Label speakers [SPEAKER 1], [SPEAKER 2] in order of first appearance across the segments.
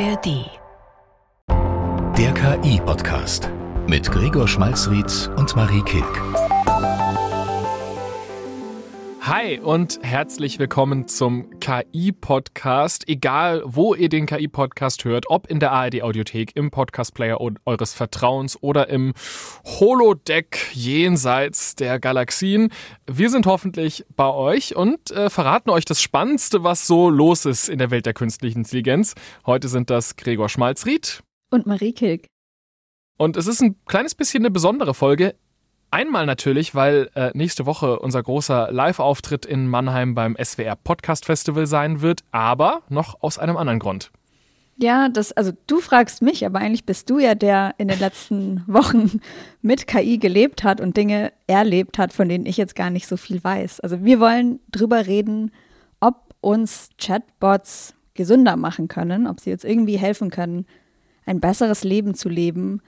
[SPEAKER 1] ARD.
[SPEAKER 2] Der KI-Podcast mit Gregor Schmalzried und Marie Kilk.
[SPEAKER 3] Hi und herzlich willkommen zum KI-Podcast. Egal, wo ihr den KI-Podcast hört, ob in der ARD-Audiothek, im Podcast-Player eures Vertrauens oder im Holodeck jenseits der Galaxien. Wir sind hoffentlich bei euch und äh, verraten euch das Spannendste, was so los ist in der Welt der künstlichen Intelligenz. Heute sind das Gregor Schmalzried
[SPEAKER 4] und Marie Kilk.
[SPEAKER 3] Und es ist ein kleines bisschen eine besondere Folge. Einmal natürlich, weil äh, nächste Woche unser großer Live-Auftritt in Mannheim beim SWR Podcast Festival sein wird, aber noch aus einem anderen Grund.
[SPEAKER 4] Ja, das, also du fragst mich, aber eigentlich bist du ja der in den letzten Wochen mit KI gelebt hat und Dinge erlebt hat, von denen ich jetzt gar nicht so viel weiß. Also wir wollen drüber reden, ob uns Chatbots gesünder machen können, ob sie jetzt irgendwie helfen können, ein besseres Leben zu leben.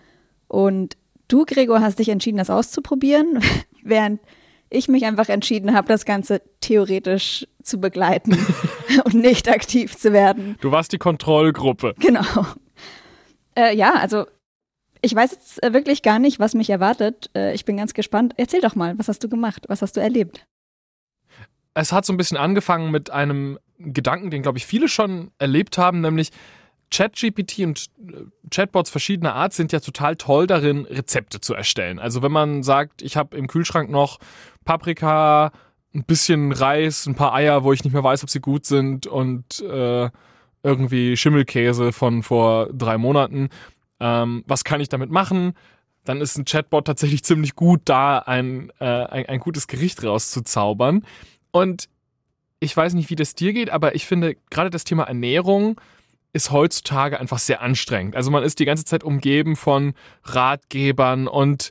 [SPEAKER 4] Und Du, Gregor, hast dich entschieden, das auszuprobieren, während ich mich einfach entschieden habe, das Ganze theoretisch zu begleiten und nicht aktiv zu werden.
[SPEAKER 3] Du warst die Kontrollgruppe.
[SPEAKER 4] Genau. Äh, ja, also ich weiß jetzt äh, wirklich gar nicht, was mich erwartet. Äh, ich bin ganz gespannt. Erzähl doch mal, was hast du gemacht? Was hast du erlebt?
[SPEAKER 3] Es hat so ein bisschen angefangen mit einem Gedanken, den, glaube ich, viele schon erlebt haben, nämlich ChatGPT und äh, Chatbots verschiedener Art sind ja total toll darin, Rezepte zu erstellen. Also wenn man sagt, ich habe im Kühlschrank noch Paprika, ein bisschen Reis, ein paar Eier, wo ich nicht mehr weiß, ob sie gut sind und äh, irgendwie Schimmelkäse von vor drei Monaten. Ähm, was kann ich damit machen? Dann ist ein Chatbot tatsächlich ziemlich gut da, ein, äh, ein, ein gutes Gericht rauszuzaubern. Und ich weiß nicht, wie das dir geht, aber ich finde gerade das Thema Ernährung ist heutzutage einfach sehr anstrengend. Also man ist die ganze Zeit umgeben von Ratgebern und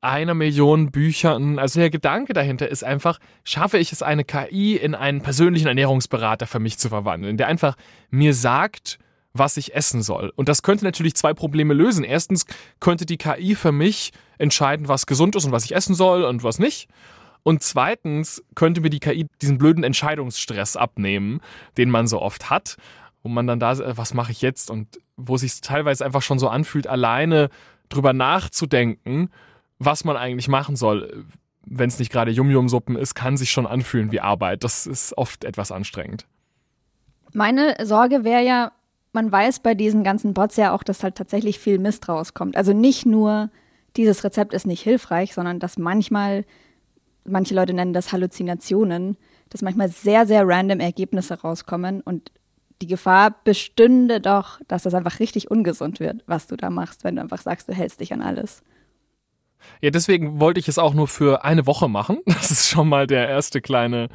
[SPEAKER 3] einer Million Büchern. Also der Gedanke dahinter ist einfach, schaffe ich es, eine KI in einen persönlichen Ernährungsberater für mich zu verwandeln, der einfach mir sagt, was ich essen soll. Und das könnte natürlich zwei Probleme lösen. Erstens könnte die KI für mich entscheiden, was gesund ist und was ich essen soll und was nicht. Und zweitens könnte mir die KI diesen blöden Entscheidungsstress abnehmen, den man so oft hat wo man dann da, äh, was mache ich jetzt? Und wo sich teilweise einfach schon so anfühlt, alleine drüber nachzudenken, was man eigentlich machen soll, wenn es nicht gerade Yum-Yum-Suppen ist, kann sich schon anfühlen wie Arbeit. Das ist oft etwas anstrengend.
[SPEAKER 4] Meine Sorge wäre ja, man weiß bei diesen ganzen Bots ja auch, dass halt tatsächlich viel Mist rauskommt. Also nicht nur, dieses Rezept ist nicht hilfreich, sondern dass manchmal, manche Leute nennen das Halluzinationen, dass manchmal sehr, sehr random Ergebnisse rauskommen und die Gefahr bestünde doch, dass das einfach richtig ungesund wird, was du da machst, wenn du einfach sagst, du hältst dich an alles.
[SPEAKER 3] Ja, deswegen wollte ich es auch nur für eine Woche machen. Das ist schon mal der erste kleine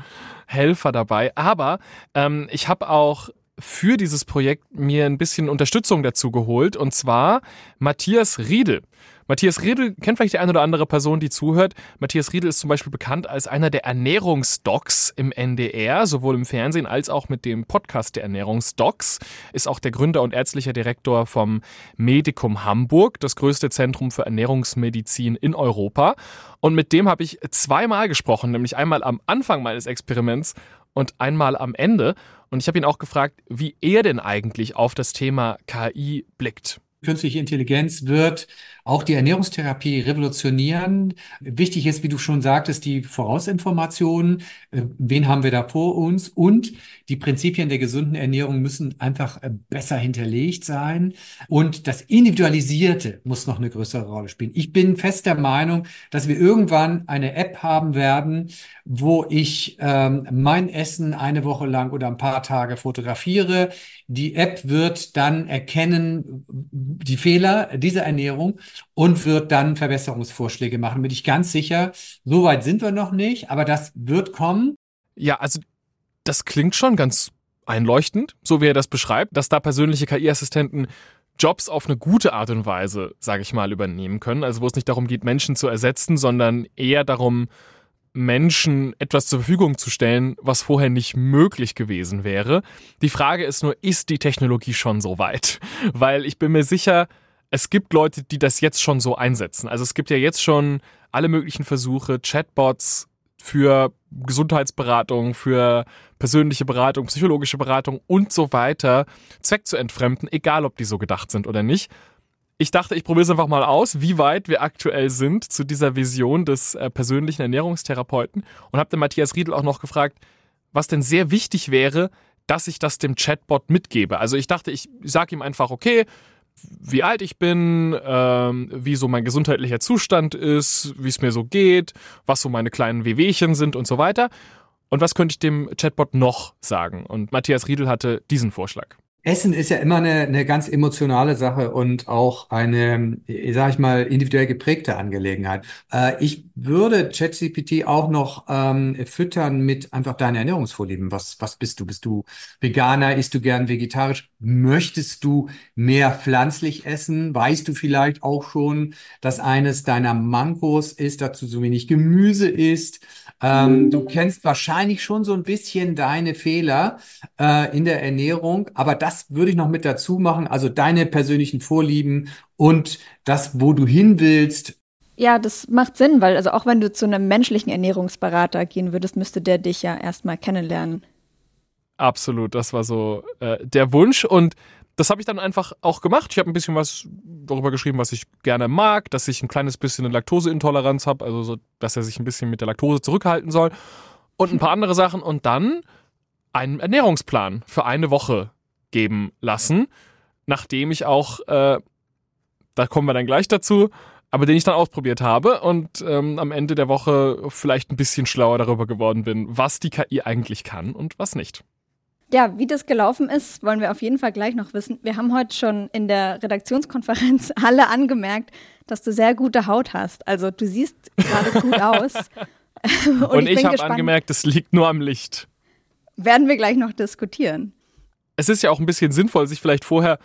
[SPEAKER 3] Helfer dabei. Aber ähm, ich habe auch für dieses Projekt mir ein bisschen Unterstützung dazu geholt und zwar Matthias Riedel. Matthias Riedel kennt vielleicht die eine oder andere Person, die zuhört. Matthias Riedel ist zum Beispiel bekannt als einer der Ernährungsdocs im NDR, sowohl im Fernsehen als auch mit dem Podcast der Ernährungsdocs. Ist auch der Gründer und ärztlicher Direktor vom Medikum Hamburg, das größte Zentrum für Ernährungsmedizin in Europa. Und mit dem habe ich zweimal gesprochen, nämlich einmal am Anfang meines Experiments und einmal am Ende. Und ich habe ihn auch gefragt, wie er denn eigentlich auf das Thema KI blickt.
[SPEAKER 5] Künstliche Intelligenz wird auch die Ernährungstherapie revolutionieren. Wichtig ist, wie du schon sagtest, die Vorausinformationen. Äh, wen haben wir da vor uns? Und die Prinzipien der gesunden Ernährung müssen einfach äh, besser hinterlegt sein. Und das Individualisierte muss noch eine größere Rolle spielen. Ich bin fest der Meinung, dass wir irgendwann eine App haben werden, wo ich ähm, mein Essen eine Woche lang oder ein paar Tage fotografiere. Die App wird dann erkennen, die Fehler dieser Ernährung und wird dann Verbesserungsvorschläge machen. Bin ich ganz sicher. So weit sind wir noch nicht, aber das wird kommen.
[SPEAKER 3] Ja, also das klingt schon ganz einleuchtend, so wie er das beschreibt, dass da persönliche KI-Assistenten Jobs auf eine gute Art und Weise, sage ich mal, übernehmen können. Also wo es nicht darum geht, Menschen zu ersetzen, sondern eher darum, Menschen etwas zur Verfügung zu stellen, was vorher nicht möglich gewesen wäre. Die Frage ist nur, ist die Technologie schon so weit? Weil ich bin mir sicher, es gibt Leute, die das jetzt schon so einsetzen. Also es gibt ja jetzt schon alle möglichen Versuche, Chatbots für Gesundheitsberatung, für persönliche Beratung, psychologische Beratung und so weiter Zweck zu entfremden, egal ob die so gedacht sind oder nicht. Ich dachte, ich probiere es einfach mal aus, wie weit wir aktuell sind zu dieser Vision des äh, persönlichen Ernährungstherapeuten und habe den Matthias Riedel auch noch gefragt, was denn sehr wichtig wäre, dass ich das dem Chatbot mitgebe. Also ich dachte, ich sage ihm einfach, okay, wie alt ich bin, ähm, wie so mein gesundheitlicher Zustand ist, wie es mir so geht, was so meine kleinen Wehwehchen sind und so weiter. Und was könnte ich dem Chatbot noch sagen? Und Matthias Riedel hatte diesen Vorschlag.
[SPEAKER 5] Essen ist ja immer eine, eine ganz emotionale Sache und auch eine, sag ich mal, individuell geprägte Angelegenheit. Äh, ich würde ChatGPT auch noch ähm, füttern mit einfach deinen Ernährungsvorlieben. Was, was bist du? Bist du Veganer? Isst du gern vegetarisch? Möchtest du mehr pflanzlich essen? Weißt du vielleicht auch schon, dass eines deiner Mankos ist, dass du so wenig Gemüse isst? Ähm, du kennst wahrscheinlich schon so ein bisschen deine Fehler äh, in der Ernährung, aber das das würde ich noch mit dazu machen. Also deine persönlichen Vorlieben und das, wo du hin willst.
[SPEAKER 4] Ja, das macht Sinn, weil also auch wenn du zu einem menschlichen Ernährungsberater gehen würdest, müsste der dich ja erstmal kennenlernen.
[SPEAKER 3] Absolut, das war so äh, der Wunsch und das habe ich dann einfach auch gemacht. Ich habe ein bisschen was darüber geschrieben, was ich gerne mag, dass ich ein kleines bisschen eine Laktoseintoleranz habe, also so, dass er sich ein bisschen mit der Laktose zurückhalten soll und ein paar andere Sachen und dann einen Ernährungsplan für eine Woche geben lassen, nachdem ich auch, äh, da kommen wir dann gleich dazu, aber den ich dann ausprobiert habe und ähm, am Ende der Woche vielleicht ein bisschen schlauer darüber geworden bin, was die KI eigentlich kann und was nicht.
[SPEAKER 4] Ja, wie das gelaufen ist, wollen wir auf jeden Fall gleich noch wissen. Wir haben heute schon in der Redaktionskonferenz alle angemerkt, dass du sehr gute Haut hast. Also du siehst gerade gut aus.
[SPEAKER 3] und, und, ich, ich habe angemerkt, es liegt nur am Licht.
[SPEAKER 4] Werden wir gleich noch diskutieren
[SPEAKER 3] es ist ja auch ein bisschen sinnvoll, sich vielleicht vorher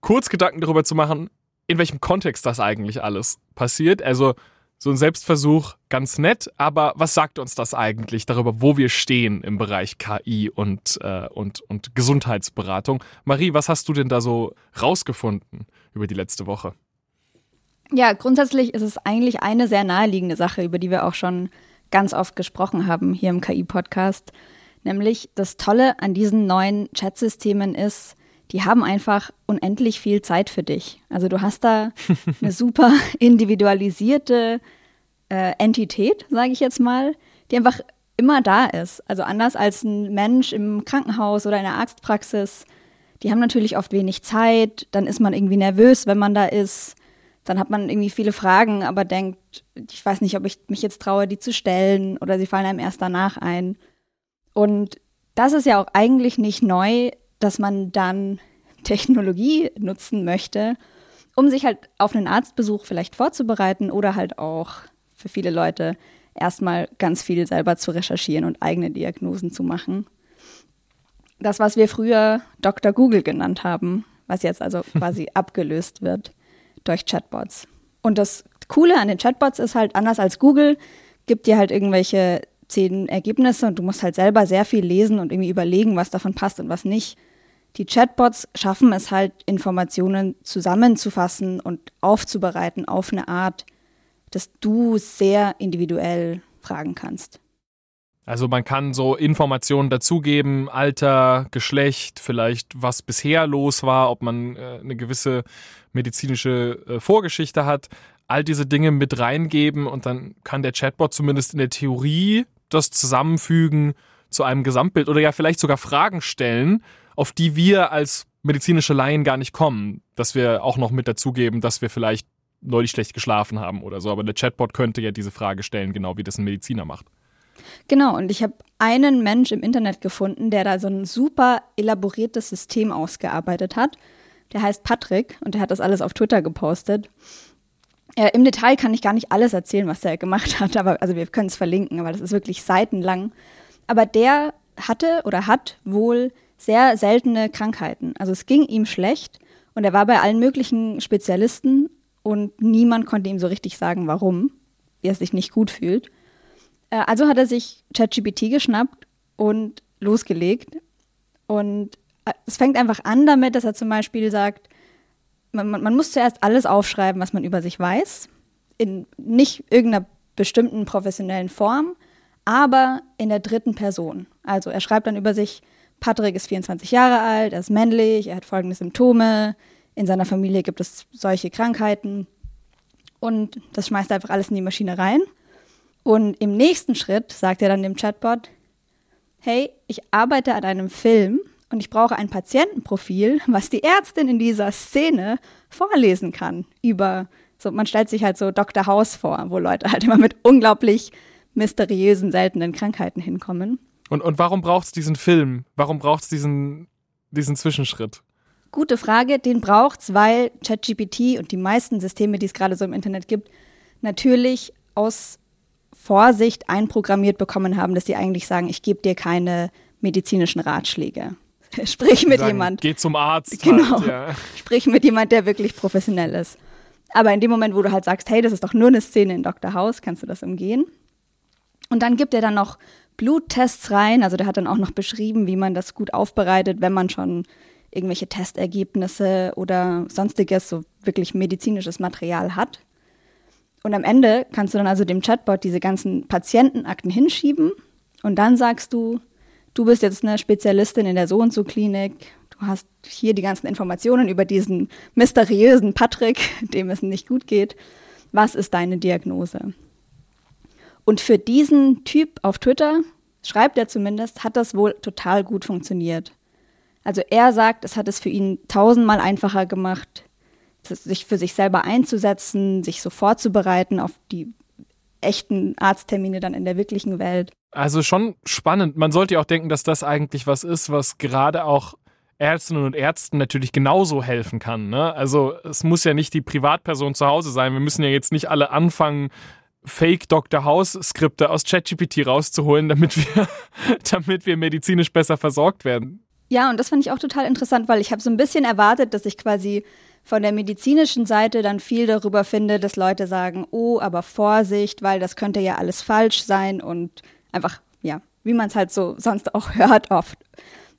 [SPEAKER 3] kurz Gedanken darüber zu machen, in welchem Kontext das eigentlich alles passiert. Also so ein Selbstversuch ganz nett, aber was sagt uns das eigentlich darüber, wo wir stehen im Bereich KI und, äh, und, und Gesundheitsberatung? Marie, was hast du denn da so rausgefunden über die letzte Woche?
[SPEAKER 4] Ja, grundsätzlich ist es eigentlich eine sehr naheliegende Sache, über die wir auch schon ganz oft gesprochen haben hier im KI-Podcast. Nämlich das Tolle an diesen neuen Chatsystemen ist, die haben einfach unendlich viel Zeit für dich. Also du hast da eine super individualisierte äh, Entität, sage ich jetzt mal, die einfach immer da ist. Also anders als ein Mensch im Krankenhaus oder in der Arztpraxis. Die haben natürlich oft wenig Zeit, dann ist man irgendwie nervös, wenn man da ist. Dann hat man irgendwie viele Fragen, aber denkt, ich weiß nicht, ob ich mich jetzt traue, die zu stellen oder sie fallen einem erst danach ein. Und das ist ja auch eigentlich nicht neu, dass man dann Technologie nutzen möchte, um sich halt auf einen Arztbesuch vielleicht vorzubereiten oder halt auch für viele Leute erstmal ganz viel selber zu recherchieren und eigene Diagnosen zu machen. Das, was wir früher Dr. Google genannt haben, was jetzt also quasi abgelöst wird durch Chatbots. Und das Coole an den Chatbots ist halt, anders als Google, gibt dir halt irgendwelche zehn Ergebnisse und du musst halt selber sehr viel lesen und irgendwie überlegen, was davon passt und was nicht. Die Chatbots schaffen es halt, Informationen zusammenzufassen und aufzubereiten auf eine Art, dass du sehr individuell fragen kannst.
[SPEAKER 3] Also man kann so Informationen dazugeben, Alter, Geschlecht, vielleicht was bisher los war, ob man äh, eine gewisse medizinische äh, Vorgeschichte hat, all diese Dinge mit reingeben und dann kann der Chatbot zumindest in der Theorie das zusammenfügen zu einem Gesamtbild oder ja vielleicht sogar Fragen stellen, auf die wir als medizinische Laien gar nicht kommen. Dass wir auch noch mit dazugeben, dass wir vielleicht neulich schlecht geschlafen haben oder so. Aber der Chatbot könnte ja diese Frage stellen, genau wie das ein Mediziner macht.
[SPEAKER 4] Genau, und ich habe einen Mensch im Internet gefunden, der da so ein super elaboriertes System ausgearbeitet hat. Der heißt Patrick und der hat das alles auf Twitter gepostet. Äh, Im Detail kann ich gar nicht alles erzählen, was der gemacht hat, aber also wir können es verlinken, aber das ist wirklich seitenlang. Aber der hatte oder hat wohl sehr seltene Krankheiten. Also es ging ihm schlecht und er war bei allen möglichen Spezialisten und niemand konnte ihm so richtig sagen, warum, er sich nicht gut fühlt. Äh, also hat er sich ChatGPT geschnappt und losgelegt. Und äh, es fängt einfach an damit, dass er zum Beispiel sagt, man, man, man muss zuerst alles aufschreiben, was man über sich weiß, in nicht irgendeiner bestimmten professionellen Form, aber in der dritten Person. Also er schreibt dann über sich, Patrick ist 24 Jahre alt, er ist männlich, er hat folgende Symptome, in seiner Familie gibt es solche Krankheiten und das schmeißt er einfach alles in die Maschine rein. Und im nächsten Schritt sagt er dann dem Chatbot, hey, ich arbeite an einem Film und ich brauche ein Patientenprofil, was die Ärztin in dieser Szene vorlesen kann über, so man stellt sich halt so Dr. House vor, wo Leute halt immer mit unglaublich mysteriösen, seltenen Krankheiten hinkommen.
[SPEAKER 3] Und, und warum braucht es diesen Film? Warum braucht es diesen, diesen Zwischenschritt?
[SPEAKER 4] Gute Frage, den braucht es, weil ChatGPT und die meisten Systeme, die es gerade so im Internet gibt, natürlich aus Vorsicht einprogrammiert bekommen haben, dass sie eigentlich sagen, ich gebe dir keine medizinischen Ratschläge. Sprich mit sagen, jemand.
[SPEAKER 3] Geh zum Arzt.
[SPEAKER 4] Genau.
[SPEAKER 3] Halt, ja.
[SPEAKER 4] Sprich mit jemand, der wirklich professionell ist. Aber in dem Moment, wo du halt sagst, hey, das ist doch nur eine Szene in Dr. House, kannst du das umgehen. Und dann gibt er dann noch Bluttests rein. Also der hat dann auch noch beschrieben, wie man das gut aufbereitet, wenn man schon irgendwelche Testergebnisse oder sonstiges, so wirklich medizinisches Material hat. Und am Ende kannst du dann also dem Chatbot diese ganzen Patientenakten hinschieben und dann sagst du, du bist jetzt eine Spezialistin in der So und so Klinik, du hast hier die ganzen Informationen über diesen mysteriösen Patrick, dem es nicht gut geht. Was ist deine Diagnose? Und für diesen Typ auf Twitter, schreibt er zumindest, hat das wohl total gut funktioniert. Also er sagt, es hat es für ihn tausendmal einfacher gemacht, sich für sich selber einzusetzen, sich so vorzubereiten auf die echten Arzttermine dann in der wirklichen Welt.
[SPEAKER 3] Also schon spannend. Man sollte ja auch denken, dass das eigentlich was ist, was gerade auch Ärztinnen und Ärzten natürlich genauso helfen kann. Ne? Also es muss ja nicht die Privatperson zu Hause sein. Wir müssen ja jetzt nicht alle anfangen, Fake Dr. House Skripte aus ChatGPT rauszuholen, damit wir, damit wir medizinisch besser versorgt werden.
[SPEAKER 4] Ja, und das fand ich auch total interessant, weil ich habe so ein bisschen erwartet, dass ich quasi von der medizinischen Seite dann viel darüber finde, dass Leute sagen, oh, aber Vorsicht, weil das könnte ja alles falsch sein und einfach, ja, wie man es halt so sonst auch hört oft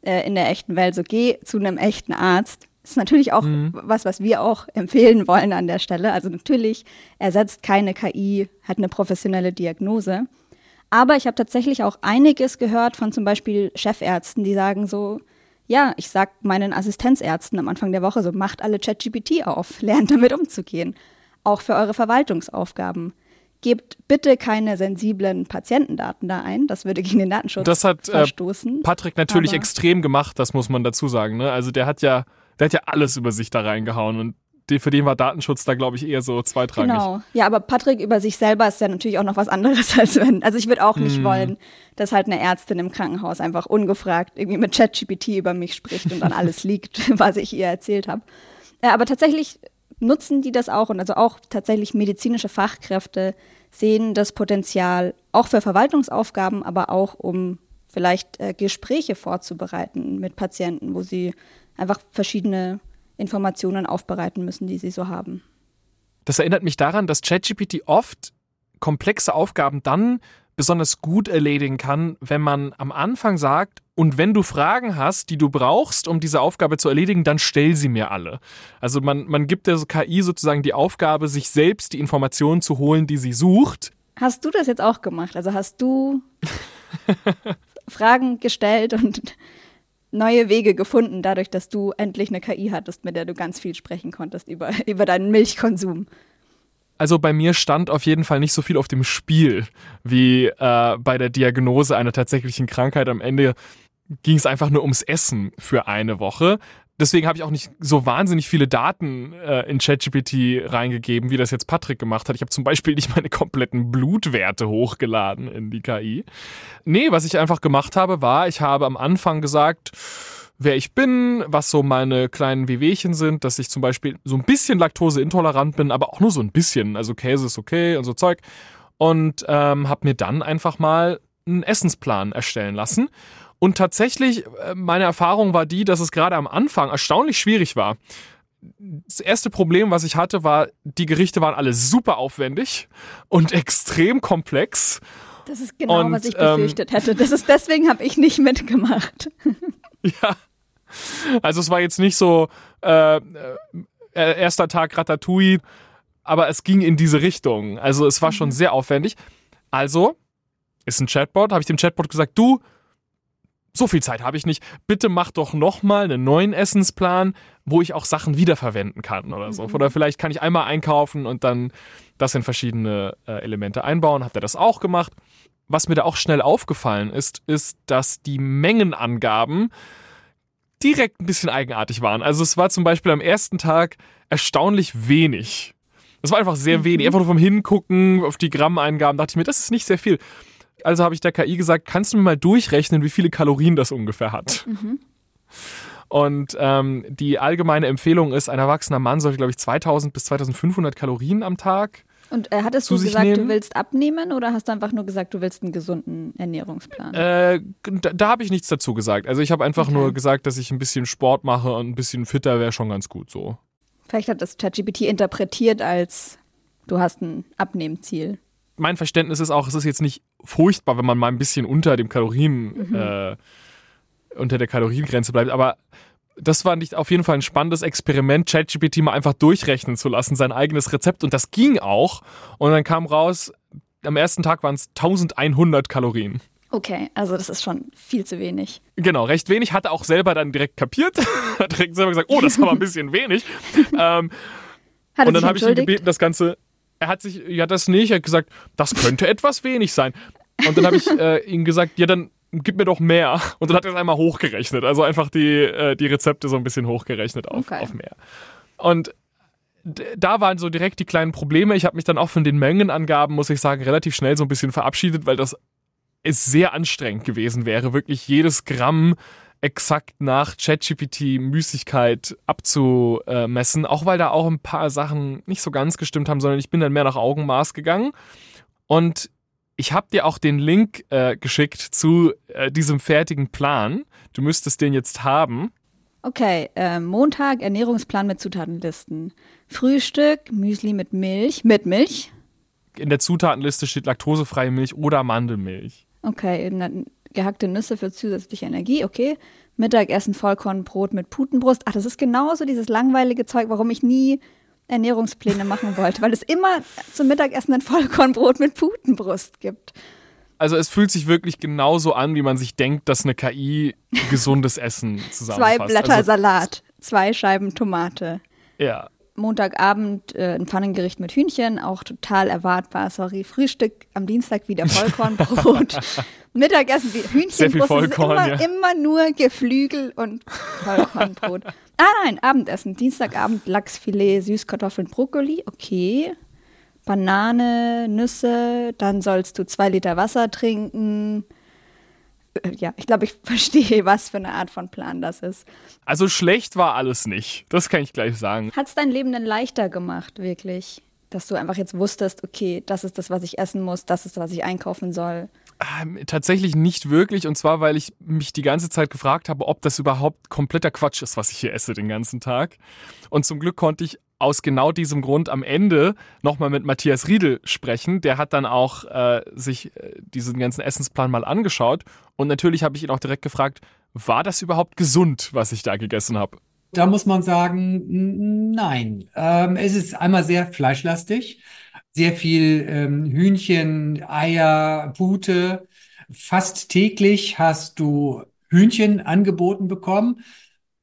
[SPEAKER 4] äh, in der echten Welt, so geh zu einem echten Arzt. Das ist natürlich auch mhm. was, was wir auch empfehlen wollen an der Stelle. Also natürlich ersetzt keine KI, hat eine professionelle Diagnose. Aber ich habe tatsächlich auch einiges gehört von zum Beispiel Chefärzten, die sagen so, ja, ich sag meinen Assistenzärzten am Anfang der Woche so, macht alle ChatGPT auf, lernt damit umzugehen. Auch für eure Verwaltungsaufgaben. Gebt bitte keine sensiblen Patientendaten da ein. Das würde gegen den Datenschutz
[SPEAKER 3] das hat,
[SPEAKER 4] äh, verstoßen.
[SPEAKER 3] Äh, Patrick natürlich extrem gemacht, das muss man dazu sagen. Ne? Also der hat ja, der hat ja alles über sich da reingehauen und für den war Datenschutz da, glaube ich, eher so zweitrangig.
[SPEAKER 4] Genau. Ja, aber Patrick über sich selber ist ja natürlich auch noch was anderes als wenn. Also ich würde auch nicht mm. wollen, dass halt eine Ärztin im Krankenhaus einfach ungefragt irgendwie mit ChatGPT über mich spricht und dann alles liegt, was ich ihr erzählt habe. Äh, aber tatsächlich nutzen die das auch und also auch tatsächlich medizinische Fachkräfte sehen das Potenzial auch für Verwaltungsaufgaben, aber auch um vielleicht äh, Gespräche vorzubereiten mit Patienten, wo sie einfach verschiedene Informationen aufbereiten müssen, die sie so haben.
[SPEAKER 3] Das erinnert mich daran, dass ChatGPT oft komplexe Aufgaben dann besonders gut erledigen kann, wenn man am Anfang sagt, und wenn du Fragen hast, die du brauchst, um diese Aufgabe zu erledigen, dann stell sie mir alle. Also man, man gibt der KI sozusagen die Aufgabe, sich selbst die Informationen zu holen, die sie sucht.
[SPEAKER 4] Hast du das jetzt auch gemacht? Also hast du Fragen gestellt und neue Wege gefunden, dadurch, dass du endlich eine KI hattest, mit der du ganz viel sprechen konntest über, über deinen Milchkonsum.
[SPEAKER 3] Also bei mir stand auf jeden Fall nicht so viel auf dem Spiel wie äh, bei der Diagnose einer tatsächlichen Krankheit. Am Ende ging es einfach nur ums Essen für eine Woche. Deswegen habe ich auch nicht so wahnsinnig viele Daten äh, in ChatGPT reingegeben, wie das jetzt Patrick gemacht hat. Ich habe zum Beispiel nicht meine kompletten Blutwerte hochgeladen in die KI. Nee, was ich einfach gemacht habe, war, ich habe am Anfang gesagt, wer ich bin, was so meine kleinen Wehwehchen sind, dass ich zum Beispiel so ein bisschen laktoseintolerant bin, aber auch nur so ein bisschen. Also Käse ist okay und so Zeug. Und ähm, habe mir dann einfach mal einen Essensplan erstellen lassen. Und tatsächlich, äh, meine Erfahrung war die, dass es gerade am Anfang erstaunlich schwierig war. Das erste Problem, was ich hatte, war, die Gerichte waren alle super aufwendig und extrem komplex.
[SPEAKER 4] Das ist genau, und, was ich befürchtet ähm, hätte. Das ist deswegen habe ich nicht mitgemacht.
[SPEAKER 3] ja, also es war jetzt nicht so äh, äh, erster Tag Ratatouille, aber es ging in diese Richtung. Also es war schon mhm. sehr aufwendig. Also ist ein Chatbot, habe ich dem Chatbot gesagt, du, so viel Zeit habe ich nicht. Bitte mach doch nochmal einen neuen Essensplan, wo ich auch Sachen wiederverwenden kann oder so. Mhm. Oder vielleicht kann ich einmal einkaufen und dann das in verschiedene äh, Elemente einbauen. Hat er das auch gemacht? Was mir da auch schnell aufgefallen ist, ist, dass die Mengenangaben direkt ein bisschen eigenartig waren. Also es war zum Beispiel am ersten Tag erstaunlich wenig. Es war einfach sehr mhm. wenig. Einfach nur vom Hingucken auf die Grammeingaben dachte ich mir, das ist nicht sehr viel. Also habe ich der KI gesagt, kannst du mir mal durchrechnen, wie viele Kalorien das ungefähr hat? Mhm. Und ähm, die allgemeine Empfehlung ist, ein erwachsener Mann sollte, glaube ich, 2000 bis 2500 Kalorien am Tag.
[SPEAKER 4] Und äh, hattest du gesagt, nehmen. du willst abnehmen oder hast du einfach nur gesagt, du willst einen gesunden Ernährungsplan?
[SPEAKER 3] Äh, da, da habe ich nichts dazu gesagt. Also ich habe einfach okay. nur gesagt, dass ich ein bisschen Sport mache und ein bisschen fitter wäre schon ganz gut so.
[SPEAKER 4] Vielleicht hat das ChatGPT interpretiert als du hast ein Abnehmziel
[SPEAKER 3] mein Verständnis ist auch, es ist jetzt nicht furchtbar, wenn man mal ein bisschen unter dem Kalorien, mhm. äh, unter der Kaloriengrenze bleibt, aber das war nicht auf jeden Fall ein spannendes Experiment, ChatGPT mal einfach durchrechnen zu lassen, sein eigenes Rezept. Und das ging auch. Und dann kam raus, am ersten Tag waren es 1100 Kalorien.
[SPEAKER 4] Okay, also das ist schon viel zu wenig.
[SPEAKER 3] Genau, recht wenig. Hat er auch selber dann direkt kapiert. hat direkt selber gesagt, oh, das ist aber ein bisschen wenig. ähm, und dann habe ich ihn gebeten, das Ganze er hat sich, ja, das nicht. Er hat gesagt, das könnte etwas wenig sein. Und dann habe ich äh, ihm gesagt, ja, dann gib mir doch mehr. Und dann hat er es einmal hochgerechnet. Also einfach die, äh, die Rezepte so ein bisschen hochgerechnet auf, okay. auf mehr. Und da waren so direkt die kleinen Probleme. Ich habe mich dann auch von den Mengenangaben, muss ich sagen, relativ schnell so ein bisschen verabschiedet, weil das ist sehr anstrengend gewesen wäre, wirklich jedes Gramm exakt nach ChatGPT Müßigkeit abzumessen, auch weil da auch ein paar Sachen nicht so ganz gestimmt haben, sondern ich bin dann mehr nach Augenmaß gegangen und ich habe dir auch den Link äh, geschickt zu äh, diesem fertigen Plan. Du müsstest den jetzt haben.
[SPEAKER 4] Okay, äh, Montag Ernährungsplan mit Zutatenlisten. Frühstück, Müsli mit Milch. Mit Milch?
[SPEAKER 3] In der Zutatenliste steht laktosefreie Milch oder Mandelmilch.
[SPEAKER 4] Okay, gehackte Nüsse für zusätzliche Energie, okay. Mittagessen Vollkornbrot mit Putenbrust. Ach, das ist genauso dieses langweilige Zeug, warum ich nie Ernährungspläne machen wollte, weil es immer zum Mittagessen ein Vollkornbrot mit Putenbrust gibt.
[SPEAKER 3] Also es fühlt sich wirklich genauso an, wie man sich denkt, dass eine KI gesundes Essen zusammenfasst.
[SPEAKER 4] Zwei Blätter also, Salat, zwei Scheiben Tomate.
[SPEAKER 3] Ja.
[SPEAKER 4] Montagabend äh, ein Pfannengericht mit Hühnchen, auch total erwartbar. Sorry, Frühstück am Dienstag wieder Vollkornbrot. Mittagessen wie Hühnchen.
[SPEAKER 3] Sehr viel Vollkorn,
[SPEAKER 4] immer,
[SPEAKER 3] ja.
[SPEAKER 4] immer nur Geflügel und Vollkornbrot. ah nein, Abendessen. Dienstagabend Lachsfilet, Süßkartoffeln, Brokkoli. Okay. Banane, Nüsse. Dann sollst du zwei Liter Wasser trinken ja, ich glaube, ich verstehe, was für eine Art von Plan das ist.
[SPEAKER 3] Also schlecht war alles nicht. Das kann ich gleich sagen.
[SPEAKER 4] Hat es dein Leben denn leichter gemacht, wirklich? Dass du einfach jetzt wusstest, okay, das ist das, was ich essen muss, das ist, was ich einkaufen soll.
[SPEAKER 3] Ähm, tatsächlich nicht wirklich. Und zwar, weil ich mich die ganze Zeit gefragt habe, ob das überhaupt kompletter Quatsch ist, was ich hier esse den ganzen Tag. Und zum Glück konnte ich aus genau diesem Grund am Ende nochmal mit Matthias Riedel sprechen. Der hat dann auch äh, sich äh, diesen ganzen Essensplan mal angeschaut. Und natürlich habe ich ihn auch direkt gefragt, war das überhaupt gesund, was ich da gegessen habe?
[SPEAKER 5] Da muss man sagen, nein. Ähm, es ist einmal sehr fleischlastig, sehr viel ähm, Hühnchen, Eier, Pute. Fast täglich hast du Hühnchen angeboten bekommen.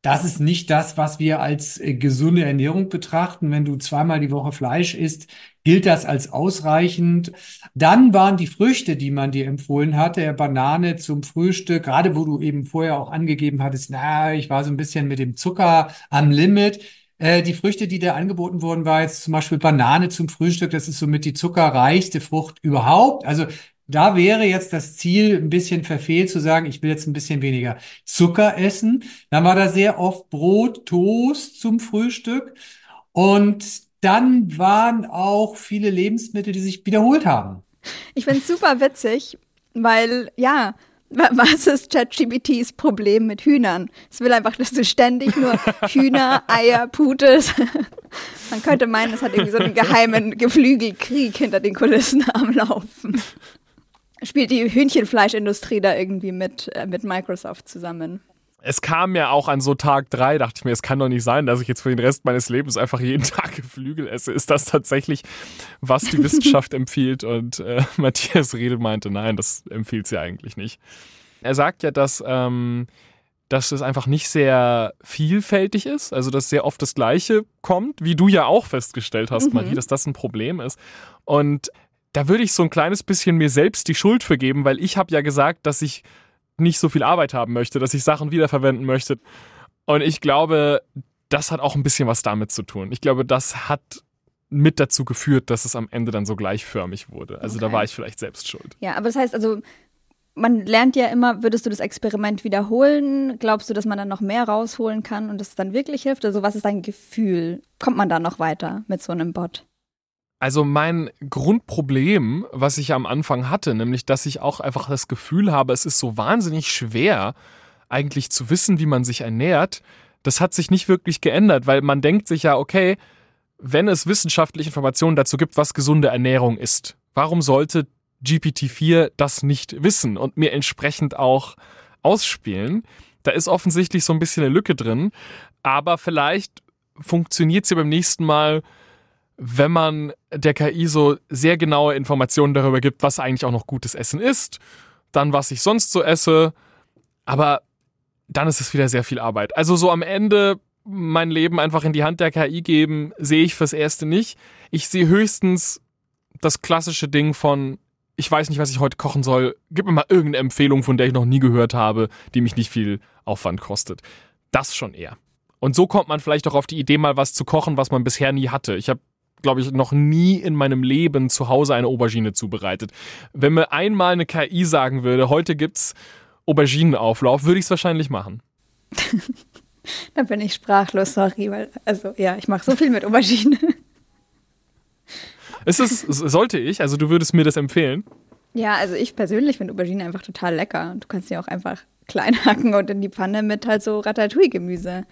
[SPEAKER 5] Das ist nicht das, was wir als äh, gesunde Ernährung betrachten. Wenn du zweimal die Woche Fleisch isst, gilt das als ausreichend. Dann waren die Früchte, die man dir empfohlen hatte, Banane zum Frühstück, gerade wo du eben vorher auch angegeben hattest, na, ich war so ein bisschen mit dem Zucker am Limit. Äh, die Früchte, die da angeboten wurden, war jetzt zum Beispiel Banane zum Frühstück. Das ist somit die zuckerreichste Frucht überhaupt. Also da wäre jetzt das Ziel ein bisschen verfehlt zu sagen, ich will jetzt ein bisschen weniger Zucker essen. Dann war da sehr oft Brot, Toast zum Frühstück. Und dann waren auch viele Lebensmittel, die sich wiederholt haben.
[SPEAKER 4] Ich finde es super witzig, weil ja, was ist ChatGPTs Problem mit Hühnern? Es will einfach, dass du ständig nur Hühner, Eier, Pute. Man könnte meinen, es hat irgendwie so einen geheimen Geflügelkrieg hinter den Kulissen am Laufen spielt die Hühnchenfleischindustrie da irgendwie mit, äh, mit Microsoft zusammen.
[SPEAKER 3] Es kam ja auch an so Tag drei, dachte ich mir, es kann doch nicht sein, dass ich jetzt für den Rest meines Lebens einfach jeden Tag Geflügel esse. Ist das tatsächlich, was die Wissenschaft empfiehlt? Und äh, Matthias Riedel meinte, nein, das empfiehlt sie eigentlich nicht. Er sagt ja, dass, ähm, dass es einfach nicht sehr vielfältig ist, also dass sehr oft das Gleiche kommt, wie du ja auch festgestellt hast, mhm. Marie, dass das ein Problem ist. Und da würde ich so ein kleines bisschen mir selbst die Schuld für geben, weil ich habe ja gesagt, dass ich nicht so viel Arbeit haben möchte, dass ich Sachen wiederverwenden möchte. Und ich glaube, das hat auch ein bisschen was damit zu tun. Ich glaube, das hat mit dazu geführt, dass es am Ende dann so gleichförmig wurde. Also okay. da war ich vielleicht selbst schuld.
[SPEAKER 4] Ja, aber das heißt also, man lernt ja immer, würdest du das Experiment wiederholen? Glaubst du, dass man dann noch mehr rausholen kann und es dann wirklich hilft? Also was ist dein Gefühl? Kommt man da noch weiter mit so einem Bot?
[SPEAKER 3] Also mein Grundproblem, was ich am Anfang hatte, nämlich dass ich auch einfach das Gefühl habe, es ist so wahnsinnig schwer, eigentlich zu wissen, wie man sich ernährt, das hat sich nicht wirklich geändert, weil man denkt sich ja, okay, wenn es wissenschaftliche Informationen dazu gibt, was gesunde Ernährung ist, warum sollte GPT-4 das nicht wissen und mir entsprechend auch ausspielen? Da ist offensichtlich so ein bisschen eine Lücke drin, aber vielleicht funktioniert sie beim nächsten Mal wenn man der KI so sehr genaue Informationen darüber gibt, was eigentlich auch noch gutes Essen ist, dann was ich sonst so esse, aber dann ist es wieder sehr viel Arbeit. Also so am Ende mein Leben einfach in die Hand der KI geben, sehe ich fürs Erste nicht. Ich sehe höchstens das klassische Ding von, ich weiß nicht, was ich heute kochen soll, gib mir mal irgendeine Empfehlung, von der ich noch nie gehört habe, die mich nicht viel Aufwand kostet. Das schon eher. Und so kommt man vielleicht auch auf die Idee, mal was zu kochen, was man bisher nie hatte. Ich habe glaube ich, noch nie in meinem Leben zu Hause eine Aubergine zubereitet. Wenn mir einmal eine KI sagen würde, heute gibt's Auberginenauflauf, würde ich es wahrscheinlich machen.
[SPEAKER 4] da bin ich sprachlos, sorry, weil, also ja, ich mache so viel mit Aubergine.
[SPEAKER 3] Ist es, sollte ich, also du würdest mir das empfehlen?
[SPEAKER 4] Ja, also ich persönlich finde Aubergine einfach total lecker. Du kannst sie auch einfach klein hacken und in die Pfanne mit halt so Ratatouille-Gemüse.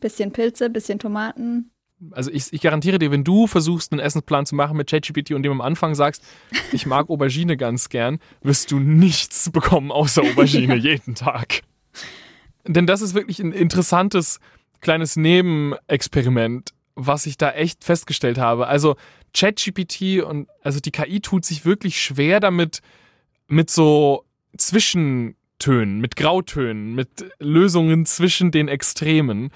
[SPEAKER 4] Bisschen Pilze, bisschen Tomaten,
[SPEAKER 3] also ich, ich, garantiere dir, wenn du versuchst, einen Essensplan zu machen mit ChatGPT und dem am Anfang sagst, ich mag Aubergine ganz gern, wirst du nichts bekommen außer Aubergine ja. jeden Tag. Denn das ist wirklich ein interessantes kleines Nebenexperiment, was ich da echt festgestellt habe. Also ChatGPT und also die KI tut sich wirklich schwer damit, mit so Zwischentönen, mit Grautönen, mit Lösungen zwischen den Extremen.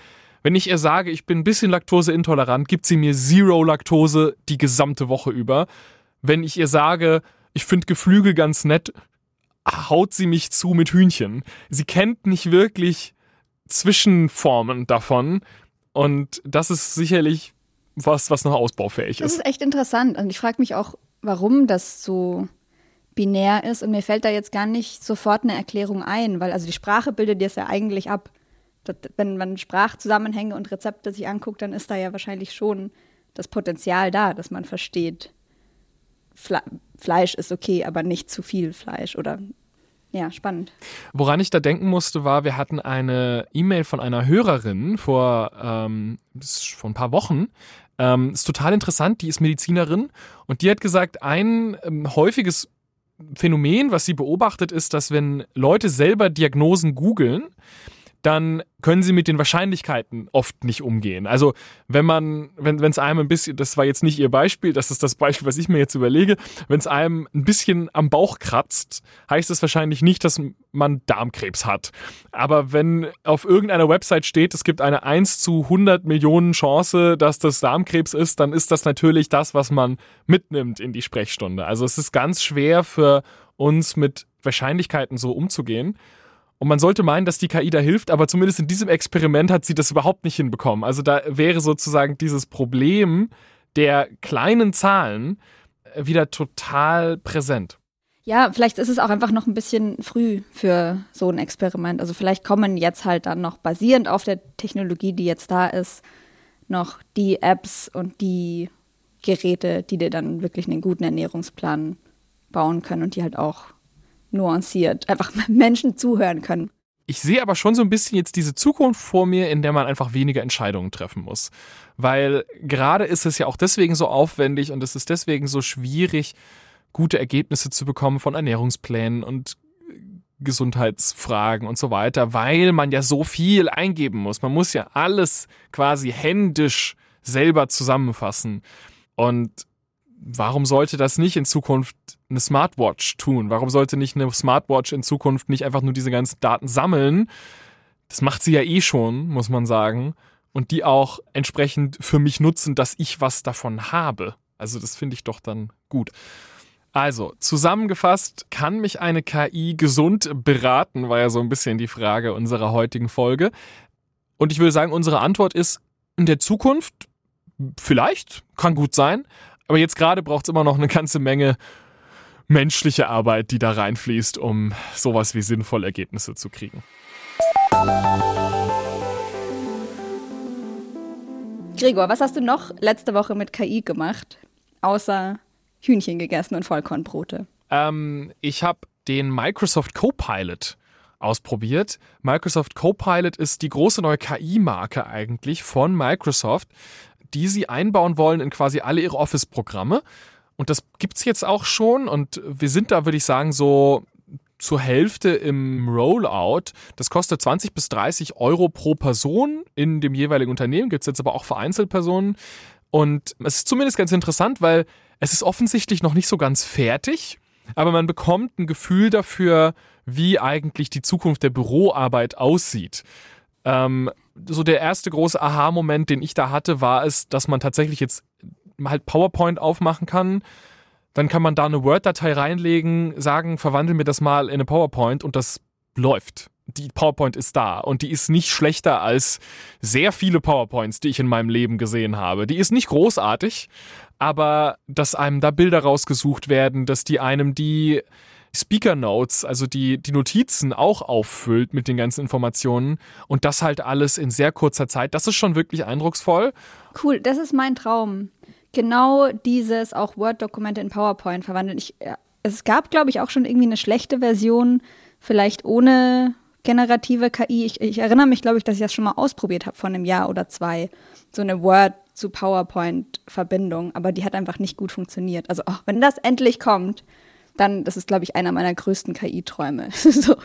[SPEAKER 3] Wenn ich ihr sage, ich bin ein bisschen laktoseintolerant, gibt sie mir Zero Laktose die gesamte Woche über. Wenn ich ihr sage, ich finde Geflügel ganz nett, haut sie mich zu mit Hühnchen. Sie kennt nicht wirklich Zwischenformen davon. Und das ist sicherlich was, was noch ausbaufähig ist.
[SPEAKER 4] Das ist echt interessant. Und ich frage mich auch, warum das so binär ist. Und mir fällt da jetzt gar nicht sofort eine Erklärung ein, weil also die Sprache bildet das ja eigentlich ab wenn man Sprachzusammenhänge und Rezepte sich anguckt, dann ist da ja wahrscheinlich schon das Potenzial da, dass man versteht, Fle Fleisch ist okay, aber nicht zu viel Fleisch oder ja, spannend.
[SPEAKER 3] Woran ich da denken musste, war, wir hatten eine E-Mail von einer Hörerin vor, ähm, vor ein paar Wochen. Ähm, ist total interessant, die ist Medizinerin und die hat gesagt, ein ähm, häufiges Phänomen, was sie beobachtet, ist, dass wenn Leute selber Diagnosen googeln, dann können sie mit den Wahrscheinlichkeiten oft nicht umgehen. Also wenn man, wenn es einem ein bisschen, das war jetzt nicht ihr Beispiel, das ist das Beispiel, was ich mir jetzt überlege, wenn es einem ein bisschen am Bauch kratzt, heißt es wahrscheinlich nicht, dass man Darmkrebs hat. Aber wenn auf irgendeiner Website steht, es gibt eine 1 zu 100 Millionen Chance, dass das Darmkrebs ist, dann ist das natürlich das, was man mitnimmt in die Sprechstunde. Also es ist ganz schwer für uns mit Wahrscheinlichkeiten so umzugehen. Und man sollte meinen, dass die KI da hilft, aber zumindest in diesem Experiment hat sie das überhaupt nicht hinbekommen. Also da wäre sozusagen dieses Problem der kleinen Zahlen äh, wieder total präsent.
[SPEAKER 4] Ja, vielleicht ist es auch einfach noch ein bisschen früh für so ein Experiment. Also vielleicht kommen jetzt halt dann noch basierend auf der Technologie, die jetzt da ist, noch die Apps und die Geräte, die dir dann wirklich einen guten Ernährungsplan bauen können und die halt auch nuanciert, einfach Menschen zuhören können.
[SPEAKER 3] Ich sehe aber schon so ein bisschen jetzt diese Zukunft vor mir, in der man einfach weniger Entscheidungen treffen muss. Weil gerade ist es ja auch deswegen so aufwendig und es ist deswegen so schwierig, gute Ergebnisse zu bekommen von Ernährungsplänen und Gesundheitsfragen und so weiter, weil man ja so viel eingeben muss. Man muss ja alles quasi händisch selber zusammenfassen. Und warum sollte das nicht in Zukunft eine Smartwatch tun? Warum sollte nicht eine Smartwatch in Zukunft nicht einfach nur diese ganzen Daten sammeln? Das macht sie ja eh schon, muss man sagen. Und die auch entsprechend für mich nutzen, dass ich was davon habe. Also das finde ich doch dann gut. Also, zusammengefasst, kann mich eine KI gesund beraten, war ja so ein bisschen die Frage unserer heutigen Folge. Und ich würde sagen, unsere Antwort ist, in der Zukunft vielleicht, kann gut sein, aber jetzt gerade braucht es immer noch eine ganze Menge menschliche Arbeit, die da reinfließt, um sowas wie sinnvolle Ergebnisse zu kriegen.
[SPEAKER 4] Gregor, was hast du noch letzte Woche mit KI gemacht, außer Hühnchen gegessen und Vollkornbrote?
[SPEAKER 3] Ähm, ich habe den Microsoft Copilot ausprobiert. Microsoft Copilot ist die große neue KI-Marke eigentlich von Microsoft, die sie einbauen wollen in quasi alle ihre Office-Programme. Und das gibt es jetzt auch schon und wir sind da, würde ich sagen, so zur Hälfte im Rollout. Das kostet 20 bis 30 Euro pro Person in dem jeweiligen Unternehmen. Gibt es jetzt aber auch für Einzelpersonen. Und es ist zumindest ganz interessant, weil es ist offensichtlich noch nicht so ganz fertig, aber man bekommt ein Gefühl dafür, wie eigentlich die Zukunft der Büroarbeit aussieht. Ähm, so der erste große Aha-Moment, den ich da hatte, war es, dass man tatsächlich jetzt halt PowerPoint aufmachen kann. Dann kann man da eine Word-Datei reinlegen, sagen, verwandel mir das mal in eine PowerPoint und das läuft. Die PowerPoint ist da und die ist nicht schlechter als sehr viele PowerPoints, die ich in meinem Leben gesehen habe. Die ist nicht großartig, aber dass einem da Bilder rausgesucht werden, dass die einem die Speaker Notes, also die, die Notizen auch auffüllt mit den ganzen Informationen und das halt alles in sehr kurzer Zeit. Das ist schon wirklich eindrucksvoll.
[SPEAKER 4] Cool, das ist mein Traum. Genau dieses auch Word-Dokumente in PowerPoint verwandeln. Ich, es gab, glaube ich, auch schon irgendwie eine schlechte Version, vielleicht ohne generative KI. Ich, ich erinnere mich, glaube ich, dass ich das schon mal ausprobiert habe vor einem Jahr oder zwei. So eine Word zu PowerPoint-Verbindung, aber die hat einfach nicht gut funktioniert. Also, oh, wenn das endlich kommt, dann, das ist, glaube ich, einer meiner größten KI-Träume. so,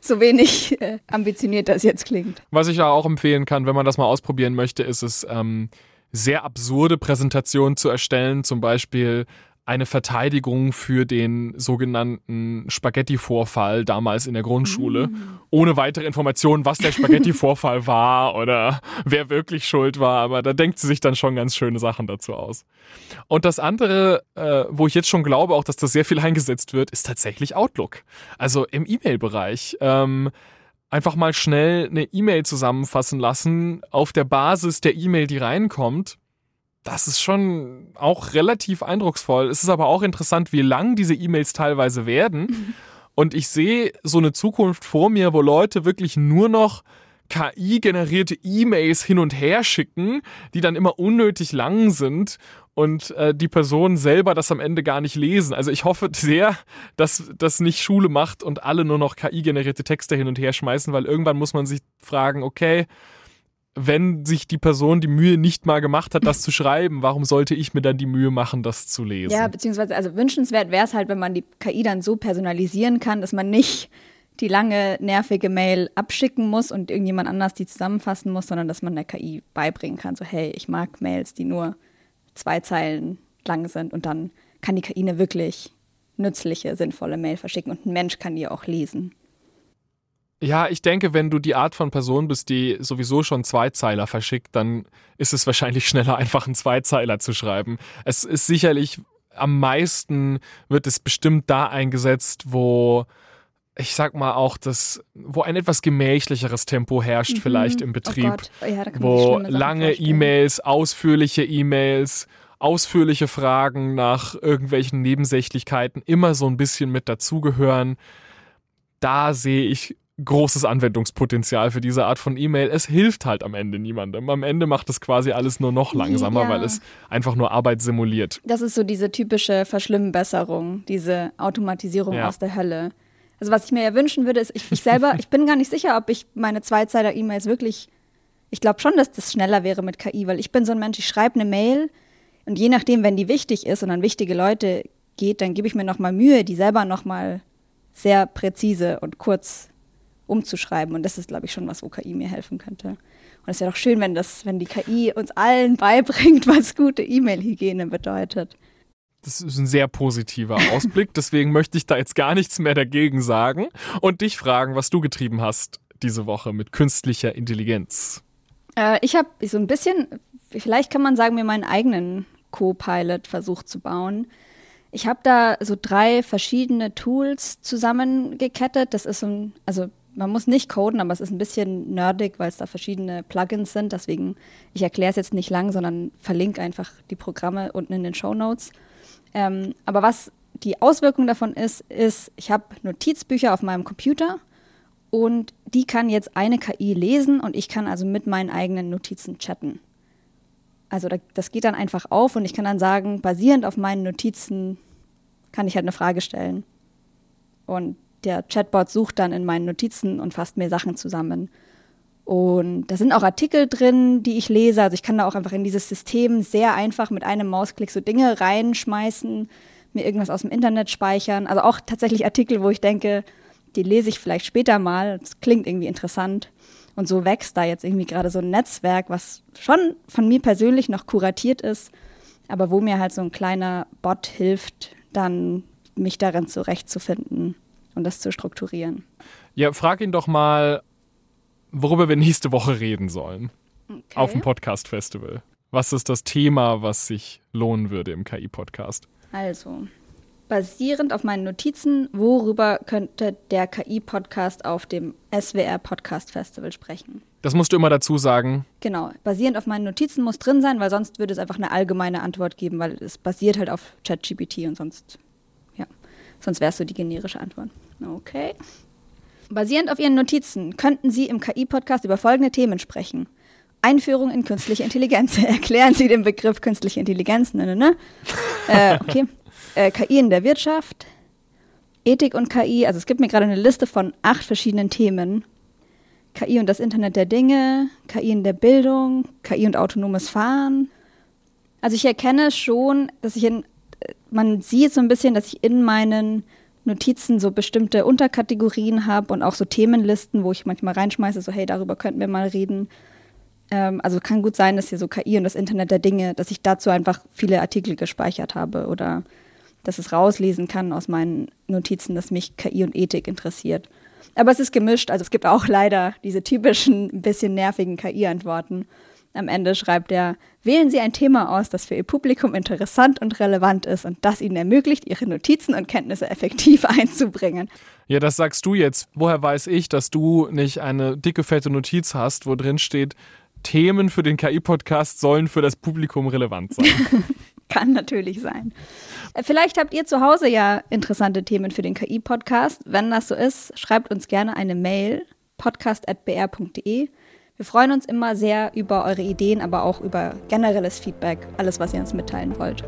[SPEAKER 4] so wenig äh, ambitioniert das jetzt klingt.
[SPEAKER 3] Was ich ja auch empfehlen kann, wenn man das mal ausprobieren möchte, ist es, ähm, sehr absurde Präsentationen zu erstellen. Zum Beispiel eine Verteidigung für den sogenannten Spaghetti-Vorfall damals in der Grundschule, mm. ohne weitere Informationen, was der Spaghetti-Vorfall war oder wer wirklich schuld war. Aber da denkt sie sich dann schon ganz schöne Sachen dazu aus. Und das andere, äh, wo ich jetzt schon glaube, auch dass das sehr viel eingesetzt wird, ist tatsächlich Outlook. Also im E-Mail-Bereich. Ähm, einfach mal schnell eine E-Mail zusammenfassen lassen auf der Basis der E-Mail, die reinkommt das ist schon auch relativ eindrucksvoll. Es ist aber auch interessant, wie lang diese E-Mails teilweise werden. Und ich sehe so eine Zukunft vor mir, wo Leute wirklich nur noch KI-generierte E-Mails hin und her schicken, die dann immer unnötig lang sind und äh, die Personen selber das am Ende gar nicht lesen. Also ich hoffe sehr, dass das nicht Schule macht und alle nur noch KI-generierte Texte hin und her schmeißen, weil irgendwann muss man sich fragen, okay, wenn sich die Person die Mühe nicht mal gemacht hat, das zu schreiben, warum sollte ich mir dann die Mühe machen, das zu lesen?
[SPEAKER 4] Ja, beziehungsweise, also wünschenswert wäre es halt, wenn man die KI dann so personalisieren kann, dass man nicht die lange, nervige Mail abschicken muss und irgendjemand anders die zusammenfassen muss, sondern dass man der KI beibringen kann, so hey, ich mag Mails, die nur zwei Zeilen lang sind und dann kann die KI eine wirklich nützliche, sinnvolle Mail verschicken und ein Mensch kann die auch lesen.
[SPEAKER 3] Ja, ich denke, wenn du die Art von Person bist, die sowieso schon Zweizeiler verschickt, dann ist es wahrscheinlich schneller, einfach einen Zweizeiler zu schreiben. Es ist sicherlich am meisten wird es bestimmt da eingesetzt, wo ich sag mal auch das, wo ein etwas gemächlicheres Tempo herrscht, mhm. vielleicht im oh Betrieb. Oh ja, wo lange E-Mails, ausführliche E-Mails, ausführliche Fragen nach irgendwelchen Nebensächlichkeiten immer so ein bisschen mit dazugehören. Da sehe ich großes Anwendungspotenzial für diese Art von E-Mail. Es hilft halt am Ende niemandem. Am Ende macht es quasi alles nur noch langsamer, ja. weil es einfach nur Arbeit simuliert.
[SPEAKER 4] Das ist so diese typische Verschlimmbesserung, diese Automatisierung ja. aus der Hölle. Also was ich mir ja wünschen würde, ist, ich, ich selber, ich bin gar nicht sicher, ob ich meine Zweizeiler-E-Mails wirklich, ich glaube schon, dass das schneller wäre mit KI, weil ich bin so ein Mensch, ich schreibe eine Mail und je nachdem, wenn die wichtig ist und an wichtige Leute geht, dann gebe ich mir nochmal Mühe, die selber nochmal sehr präzise und kurz umzuschreiben. Und das ist, glaube ich, schon was, wo KI mir helfen könnte. Und es wäre doch schön, wenn das, wenn die KI uns allen beibringt, was gute E-Mail-Hygiene bedeutet.
[SPEAKER 3] Das ist ein sehr positiver Ausblick, deswegen möchte ich da jetzt gar nichts mehr dagegen sagen und dich fragen, was du getrieben hast diese Woche mit künstlicher Intelligenz.
[SPEAKER 4] Äh, ich habe so ein bisschen, vielleicht kann man sagen, mir meinen eigenen Co-Pilot versucht zu bauen. Ich habe da so drei verschiedene Tools zusammengekettet. Das ist so ein, also man muss nicht coden, aber es ist ein bisschen nerdig, weil es da verschiedene Plugins sind. Deswegen, ich erkläre es jetzt nicht lang, sondern verlinke einfach die Programme unten in den Show Notes. Ähm, aber was die Auswirkung davon ist, ist, ich habe Notizbücher auf meinem Computer und die kann jetzt eine KI lesen und ich kann also mit meinen eigenen Notizen chatten. Also das geht dann einfach auf und ich kann dann sagen, basierend auf meinen Notizen kann ich halt eine Frage stellen. Und der Chatbot sucht dann in meinen Notizen und fasst mir Sachen zusammen. Und da sind auch Artikel drin, die ich lese. Also ich kann da auch einfach in dieses System sehr einfach mit einem Mausklick so Dinge reinschmeißen, mir irgendwas aus dem Internet speichern. Also auch tatsächlich Artikel, wo ich denke, die lese ich vielleicht später mal. Das klingt irgendwie interessant. Und so wächst da jetzt irgendwie gerade so ein Netzwerk, was schon von mir persönlich noch kuratiert ist, aber wo mir halt so ein kleiner Bot hilft, dann mich darin zurechtzufinden und das zu strukturieren.
[SPEAKER 3] Ja, frag ihn doch mal, worüber wir nächste Woche reden sollen. Okay. Auf dem Podcast-Festival. Was ist das Thema, was sich lohnen würde im KI-Podcast?
[SPEAKER 4] Also, basierend auf meinen Notizen, worüber könnte der KI-Podcast auf dem SWR Podcast Festival sprechen?
[SPEAKER 3] Das musst du immer dazu sagen.
[SPEAKER 4] Genau, basierend auf meinen Notizen muss drin sein, weil sonst würde es einfach eine allgemeine Antwort geben, weil es basiert halt auf ChatGPT und sonst, ja, sonst wärst du die generische Antwort. Okay. Basierend auf Ihren Notizen könnten Sie im KI-Podcast über folgende Themen sprechen. Einführung in künstliche Intelligenz. Erklären Sie den Begriff künstliche Intelligenz. Ne, ne, ne. Äh, okay. Äh, KI in der Wirtschaft, Ethik und KI. Also es gibt mir gerade eine Liste von acht verschiedenen Themen. KI und das Internet der Dinge, KI in der Bildung, KI und autonomes Fahren. Also ich erkenne schon, dass ich in, man sieht so ein bisschen, dass ich in meinen Notizen so bestimmte Unterkategorien habe und auch so Themenlisten, wo ich manchmal reinschmeiße, so hey, darüber könnten wir mal reden. Ähm, also kann gut sein, dass hier so KI und das Internet der Dinge, dass ich dazu einfach viele Artikel gespeichert habe oder dass es rauslesen kann aus meinen Notizen, dass mich KI und Ethik interessiert. Aber es ist gemischt, also es gibt auch leider diese typischen, ein bisschen nervigen KI-Antworten. Am Ende schreibt er, wählen Sie ein Thema aus, das für Ihr Publikum interessant und relevant ist und das Ihnen ermöglicht, Ihre Notizen und Kenntnisse effektiv einzubringen.
[SPEAKER 3] Ja, das sagst du jetzt. Woher weiß ich, dass du nicht eine dicke, fette Notiz hast, wo drin steht, Themen für den KI-Podcast sollen für das Publikum relevant sein?
[SPEAKER 4] Kann natürlich sein. Äh, vielleicht habt ihr zu Hause ja interessante Themen für den KI-Podcast. Wenn das so ist, schreibt uns gerne eine Mail podcast.br.de. Wir freuen uns immer sehr über eure Ideen, aber auch über generelles Feedback, alles, was ihr uns mitteilen wollt.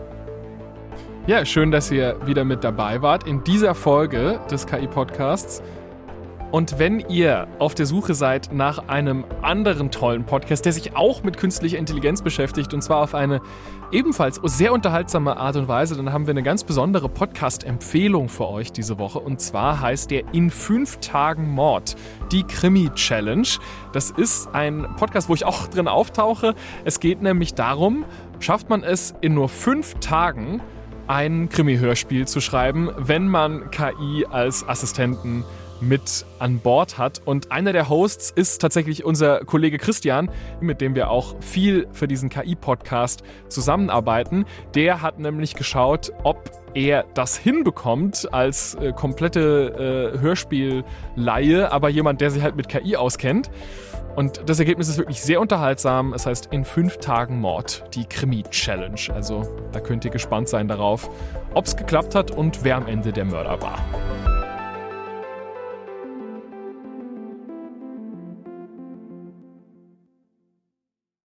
[SPEAKER 3] Ja, schön, dass ihr wieder mit dabei wart in dieser Folge des KI-Podcasts. Und wenn ihr auf der Suche seid nach einem anderen tollen Podcast, der sich auch mit künstlicher Intelligenz beschäftigt, und zwar auf eine ebenfalls sehr unterhaltsame Art und Weise, dann haben wir eine ganz besondere Podcast-Empfehlung für euch diese Woche. Und zwar heißt der In fünf Tagen Mord, die Krimi-Challenge. Das ist ein Podcast, wo ich auch drin auftauche. Es geht nämlich darum, schafft man es in nur fünf Tagen, ein Krimi-Hörspiel zu schreiben, wenn man KI als Assistenten mit an Bord hat. Und einer der Hosts ist tatsächlich unser Kollege Christian, mit dem wir auch viel für diesen KI-Podcast zusammenarbeiten. Der hat nämlich geschaut, ob er das hinbekommt als äh, komplette äh, Hörspielleihe, aber jemand, der sich halt mit KI auskennt. Und das Ergebnis ist wirklich sehr unterhaltsam. Es heißt in fünf Tagen Mord, die Krimi-Challenge. Also da könnt ihr gespannt sein darauf, ob es geklappt hat und wer am Ende der Mörder war.